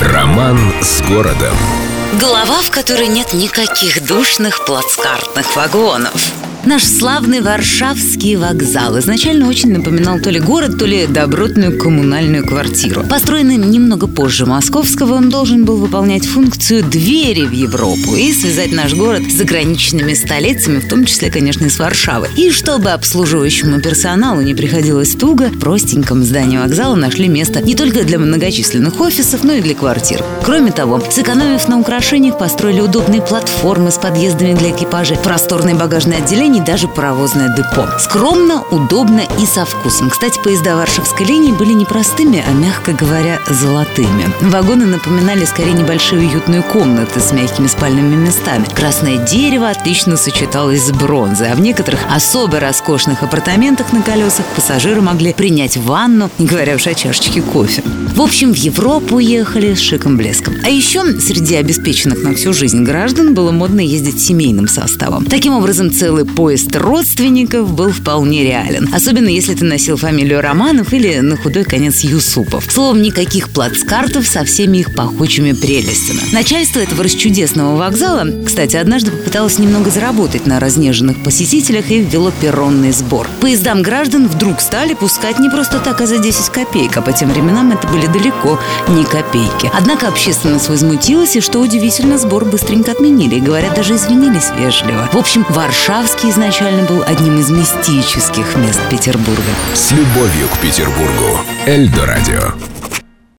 Роман с городом. Глава, в которой нет никаких душных плацкартных вагонов. Наш славный Варшавский вокзал изначально очень напоминал то ли город, то ли добротную коммунальную квартиру. Построенный немного позже Московского, он должен был выполнять функцию двери в Европу и связать наш город с заграничными столицами, в том числе, конечно, и с Варшавой. И чтобы обслуживающему персоналу не приходилось туго, в простеньком здании вокзала нашли место не только для многочисленных офисов, но и для квартир. Кроме того, сэкономив на украшениях, построили удобные платформы с подъездами для экипажей, просторное багажное отделение и даже паровозное депо. Скромно, удобно и со вкусом. Кстати, поезда Варшавской линии были не простыми, а, мягко говоря, золотыми. Вагоны напоминали скорее небольшие уютные комнаты с мягкими спальными местами. Красное дерево отлично сочеталось с бронзой, а в некоторых особо роскошных апартаментах на колесах пассажиры могли принять ванну, не говоря уж о чашечке кофе. В общем, в Европу ехали с шиком блеском. А еще среди обеспеченных на всю жизнь граждан было модно ездить семейным составом. Таким образом, целый поезд родственников был вполне реален. Особенно если ты носил фамилию Романов или на худой конец Юсупов. Словом, никаких плацкартов со всеми их пахучими прелестями. Начальство этого расчудесного вокзала, кстати, однажды попыталось немного заработать на разнеженных посетителях и ввело перронный сбор. Поездам граждан вдруг стали пускать не просто так, а за 10 копеек, а по тем временам это были далеко не копейки. Однако общественность возмутилась, и что удивительно, сбор быстренько отменили. И, говорят, даже извинились вежливо. В общем, Варшавский изначально был одним из мистических мест Петербурга. С любовью к Петербургу. Эльдо радио.